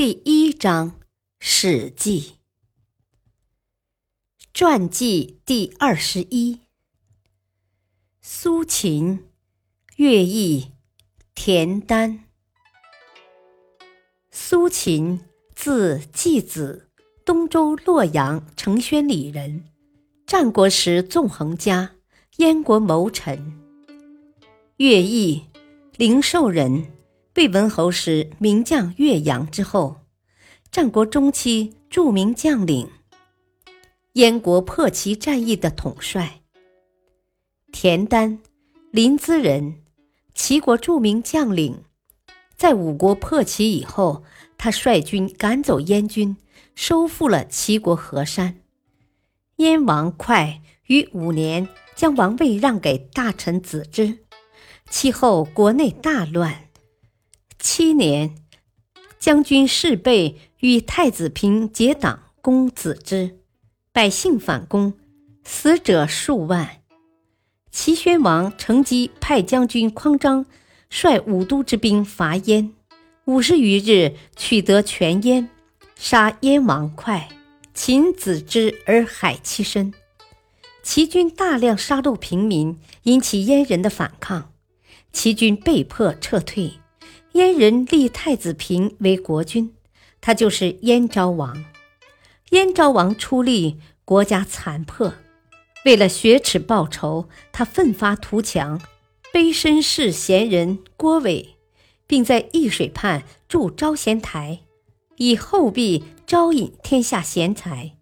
第一章《史记》传记第二十一：苏秦、乐毅、田丹。苏秦，字季子，东周洛阳承宣里人，战国时纵横家，燕国谋臣。乐毅，灵寿人。魏文侯时，名将岳阳之后，战国中期著名将领，燕国破齐战役的统帅。田丹，临淄人，齐国著名将领，在五国破齐以后，他率军赶走燕军，收复了齐国河山。燕王哙于五年将王位让给大臣子之，其后国内大乱。七年，将军士备与太子平结党攻子之，百姓反攻，死者数万。齐宣王乘机派将军匡章率五都之兵伐燕，五十余日取得全燕，杀燕王哙，擒子之而海其身。齐军大量杀戮平民，引起燕人的反抗，齐军被迫撤退。燕人立太子平为国君，他就是燕昭王。燕昭王出力，国家残破，为了雪耻报仇，他奋发图强，卑身侍贤人郭伟，并在易水畔筑招贤台，以厚币招引天下贤才。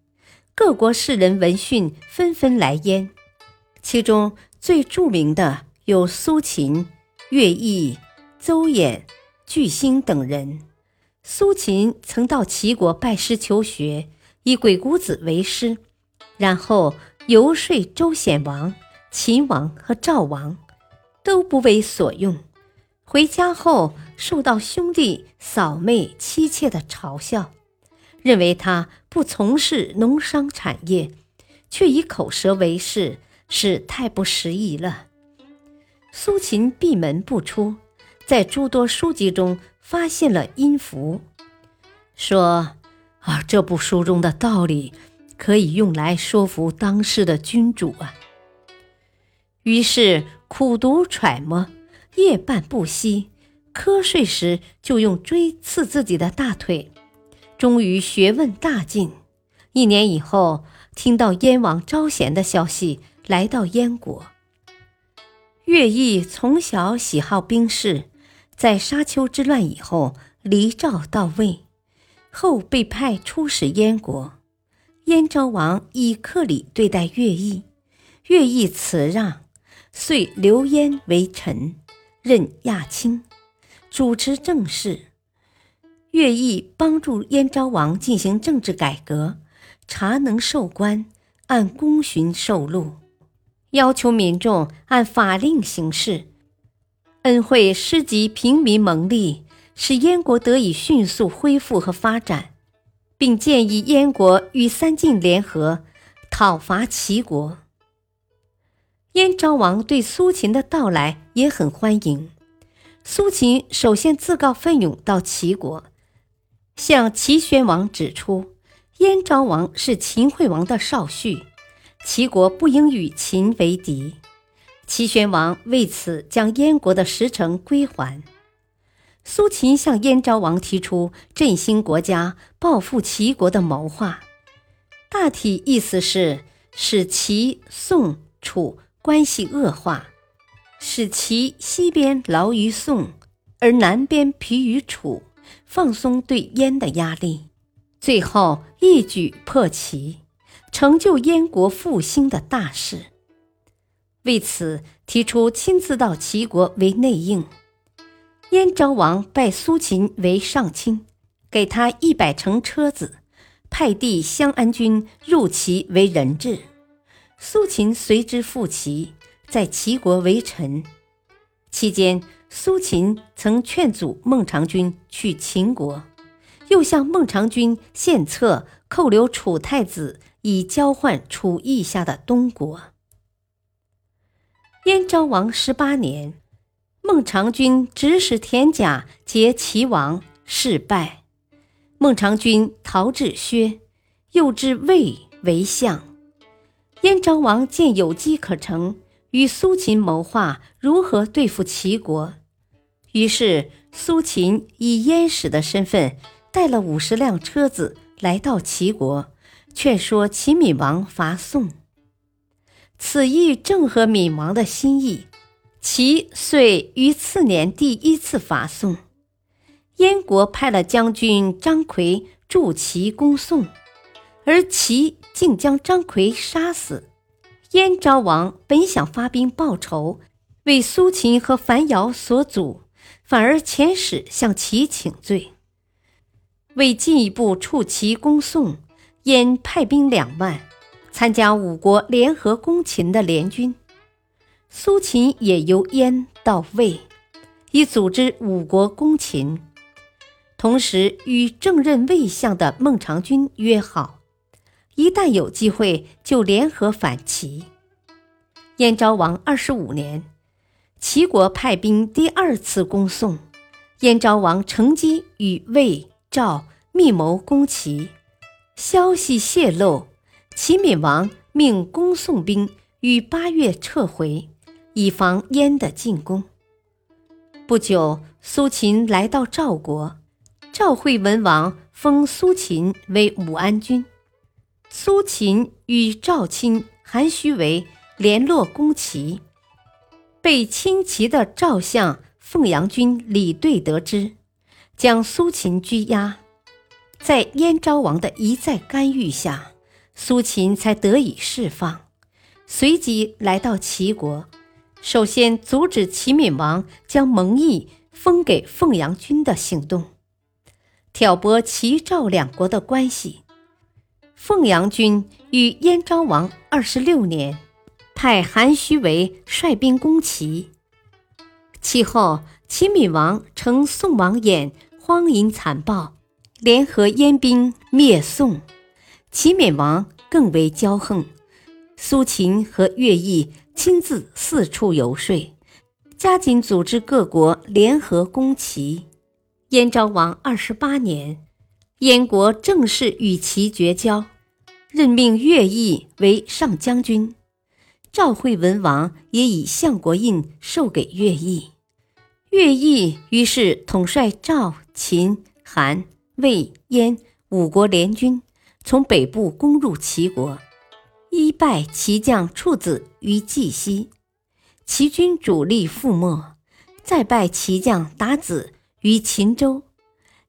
各国士人闻讯纷纷来燕，其中最著名的有苏秦、乐毅、邹衍。巨星等人，苏秦曾到齐国拜师求学，以鬼谷子为师，然后游说周显王、秦王和赵王，都不为所用。回家后受到兄弟嫂妹妻妾的嘲笑，认为他不从事农商产业，却以口舌为事，是太不识宜了。苏秦闭门不出。在诸多书籍中发现了音符，说：“啊，这部书中的道理可以用来说服当时的君主啊。”于是苦读揣摩，夜半不息，瞌睡时就用锥刺自己的大腿，终于学问大进。一年以后，听到燕王招贤的消息，来到燕国。乐毅从小喜好兵事。在沙丘之乱以后，离赵到魏，后被派出使燕国。燕昭王以克礼对待乐毅，乐毅辞让，遂留燕为臣，任亚卿，主持政事。乐毅帮助燕昭王进行政治改革，查能授官，按功勋受禄，要求民众按法令行事。恩惠施及平民蒙利，使燕国得以迅速恢复和发展，并建议燕国与三晋联合讨伐齐国。燕昭王对苏秦的到来也很欢迎。苏秦首先自告奋勇到齐国，向齐宣王指出，燕昭王是秦惠王的少婿，齐国不应与秦为敌。齐宣王为此将燕国的十城归还。苏秦向燕昭王提出振兴国家、报复齐国的谋划，大体意思是使齐、宋、楚关系恶化，使齐西边劳于宋，而南边疲于楚，放松对燕的压力，最后一举破齐，成就燕国复兴的大事。为此，提出亲自到齐国为内应。燕昭王拜苏秦为上卿，给他一百乘车子，派弟襄安君入齐为人质。苏秦随之赴齐，在齐国为臣。期间，苏秦曾劝阻孟尝君去秦国，又向孟尝君献策，扣留楚太子，以交换楚邑下的东国。燕昭王十八年。孟尝君指使田甲劫齐王，事败。孟尝君逃至薛，又至魏为相。燕昭王见有机可乘，与苏秦谋划如何对付齐国。于是苏秦以燕使的身份，带了五十辆车子来到齐国，劝说齐闵王伐宋。此意正合闵王的心意。齐遂于次年第一次伐宋，燕国派了将军张奎助齐攻宋，而齐竟将张奎杀死。燕昭王本想发兵报仇，为苏秦和樊瑶所阻，反而遣使向齐请罪。为进一步促齐攻宋，燕派兵两万，参加五国联合攻秦的联军。苏秦也由燕到魏，以组织五国攻秦，同时与正任魏相的孟尝君约好，一旦有机会就联合反齐。燕昭王二十五年，齐国派兵第二次攻宋，燕昭王乘机与魏、赵密谋攻齐，消息泄露，齐闵王命攻宋兵于八月撤回。以防燕的进攻。不久，苏秦来到赵国，赵惠文王封苏秦为武安君。苏秦与赵卿韩须为联络攻齐，被亲齐的赵相凤阳君李兑得知，将苏秦拘押。在燕昭王的一再干预下，苏秦才得以释放，随即来到齐国。首先阻止齐闵王将蒙毅封给凤阳君的行动，挑拨齐赵两国的关系。凤阳君与燕昭王二十六年，派韩须为率兵攻齐。其后，齐闵王乘宋王衍荒淫残暴，联合燕兵灭宋。齐闵王更为骄横，苏秦和乐毅。亲自四处游说，加紧组织各国联合攻齐。燕昭王二十八年，燕国正式与齐绝交，任命乐毅为上将军。赵惠文王也以相国印授给乐毅。乐毅于是统帅赵、秦、韩、魏、燕五国联军，从北部攻入齐国。一败齐将处子于绩溪，齐军主力覆没；再败齐将达子于秦州，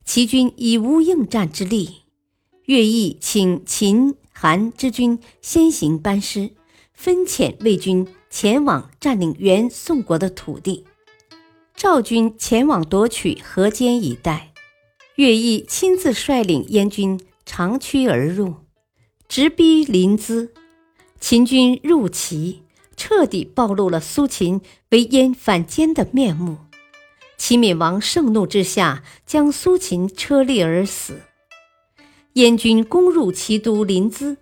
齐军已无应战之力。乐毅请秦、韩之军先行班师，分遣魏军前往占领原宋国的土地，赵军前往夺取河间一带。乐毅亲自率领燕军长驱而入，直逼临淄。秦军入齐，彻底暴露了苏秦为燕反间的面目。齐闵王盛怒之下，将苏秦车裂而死。燕军攻入齐都临淄，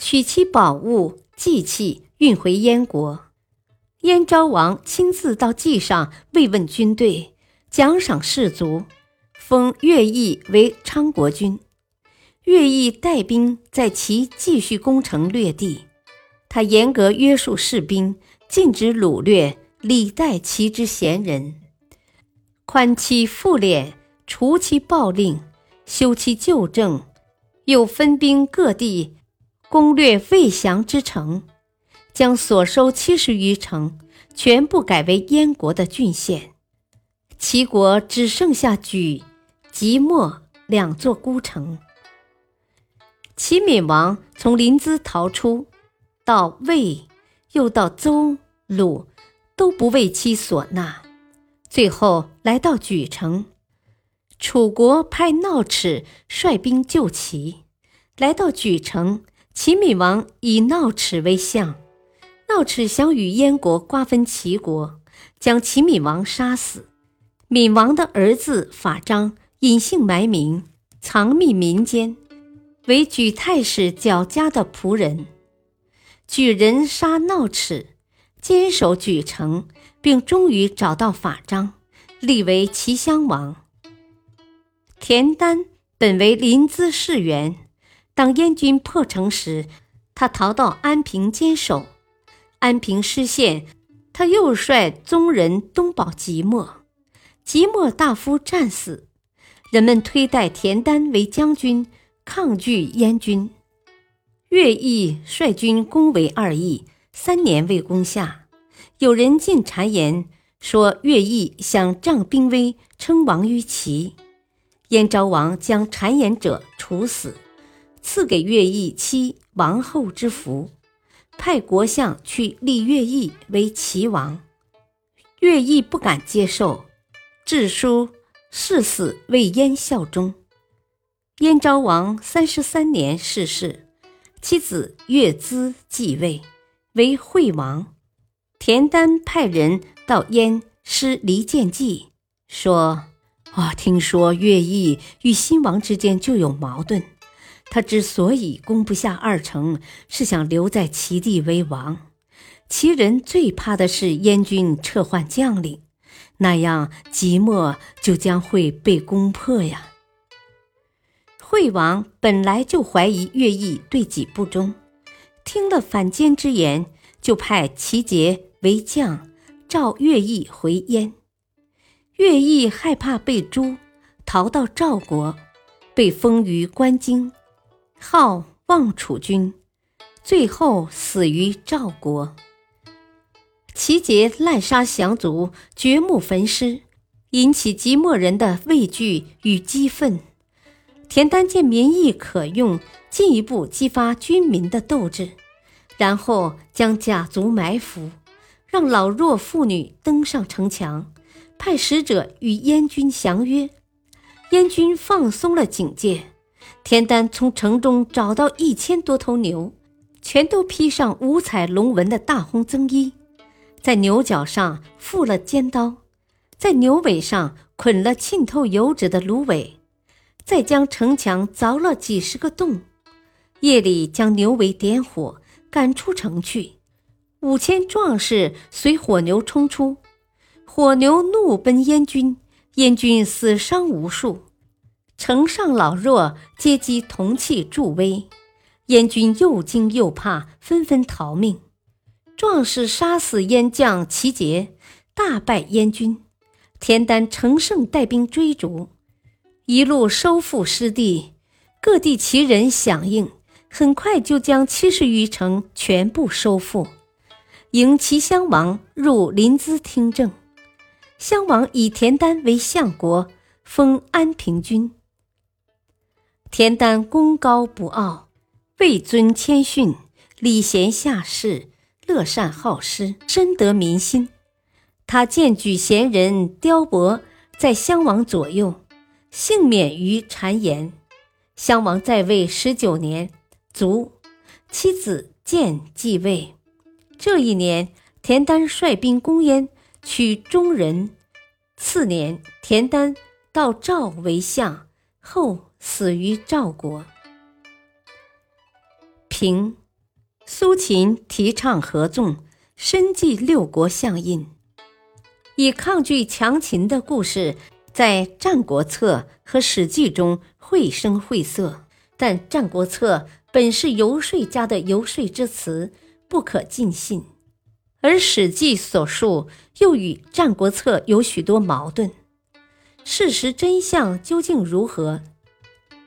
取其宝物祭器运回燕国。燕昭王亲自到祭上慰问军队，奖赏士卒，封乐毅为昌国君。乐毅带兵在齐继续攻城略地。他严格约束士兵，禁止掳掠，礼待齐之贤人，宽其赋敛，除其暴令，修其旧政，又分兵各地，攻略未降之城，将所收七十余城全部改为燕国的郡县，齐国只剩下莒、即墨两座孤城。齐闵王从临淄逃出。到魏，又到邹、鲁，都不为其所纳。最后来到莒城。楚国派闹齿率兵救齐，来到莒城，齐闵王以闹齿为相。闹齿想与燕国瓜分齐国，将齐闵王杀死。闵王的儿子法章隐姓埋名，藏匿民间，为莒太史较家的仆人。莒人杀闹齿，坚守莒城，并终于找到法章，立为齐襄王。田丹本为临淄士员，当燕军破城时，他逃到安平坚守。安平失陷，他又率宗人东保即墨，即墨大夫战死，人们推戴田丹为将军，抗拒燕军。乐毅率军攻围二邑，三年未攻下。有人进谗言说，乐毅想仗兵威称王于齐。燕昭王将谗言者处死，赐给乐毅妻王后之服，派国相去立乐毅为齐王。乐毅不敢接受，致书誓死为燕效忠。燕昭王三十三年逝世，妻子乐滋继位为惠王。田丹派人到燕施离间计，说。啊，听说乐毅与新王之间就有矛盾。他之所以攻不下二城，是想留在齐地为王。齐人最怕的是燕军撤换将领，那样即墨就将会被攻破呀。惠王本来就怀疑乐毅对己不忠，听了反间之言，就派齐杰为将，召乐毅回燕。乐毅害怕被诛，逃到赵国，被封于关京，号望楚君，最后死于赵国。齐杰滥杀降卒，掘墓焚尸，引起即墨人的畏惧与激愤。田丹见民意可用，进一步激发军民的斗志，然后将甲卒埋伏，让老弱妇女登上城墙。派使者与燕军相约，燕军放松了警戒。田丹从城中找到一千多头牛，全都披上五彩龙纹的大红僧衣，在牛角上附了尖刀，在牛尾上捆了浸透油脂的芦苇，再将城墙凿了几十个洞。夜里将牛尾点火，赶出城去。五千壮士随火牛冲出。火牛怒奔燕军，燕军死伤无数，城上老弱皆击铜器助威，燕军又惊又怕，纷纷逃命。壮士杀死燕将齐杰，大败燕军。田丹乘胜带兵追逐，一路收复失地，各地齐人响应，很快就将七十余城全部收复，迎齐襄王入临淄听政。襄王以田丹为相国，封安平君。田丹功高不傲，位尊谦逊，礼贤下士，乐善好施，深得民心。他荐举贤人雕伯在襄王左右，幸免于谗言。襄王在位十九年，卒，妻子建继位。这一年，田丹率兵攻燕。取中人。次年，田丹到赵为相，后死于赵国。平，苏秦提倡合纵，深记六国相印，以抗拒强秦的故事，在《战国策》和《史记》中绘声绘色。但《战国策》本是游说家的游说之词，不可尽信。而《史记》所述又与《战国策》有许多矛盾，事实真相究竟如何？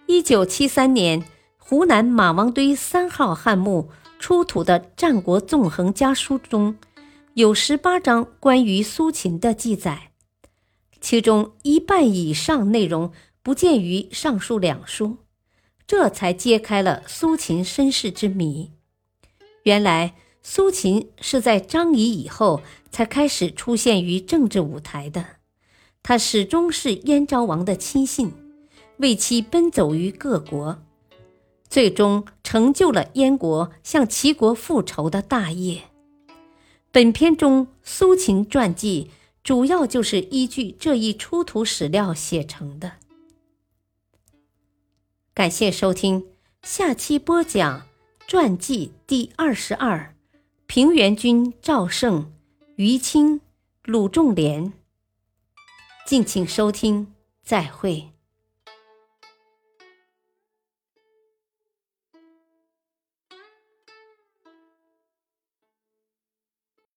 一九七三年，湖南马王堆三号汉墓出土的《战国纵横家书》中有十八章关于苏秦的记载，其中一半以上内容不见于上述两书，这才揭开了苏秦身世之谜。原来。苏秦是在张仪以后才开始出现于政治舞台的，他始终是燕昭王的亲信，为其奔走于各国，最终成就了燕国向齐国复仇的大业。本篇中苏秦传记主要就是依据这一出土史料写成的。感谢收听，下期播讲传记第二十二：平原君赵胜、于清、鲁仲连。敬请收听，再会。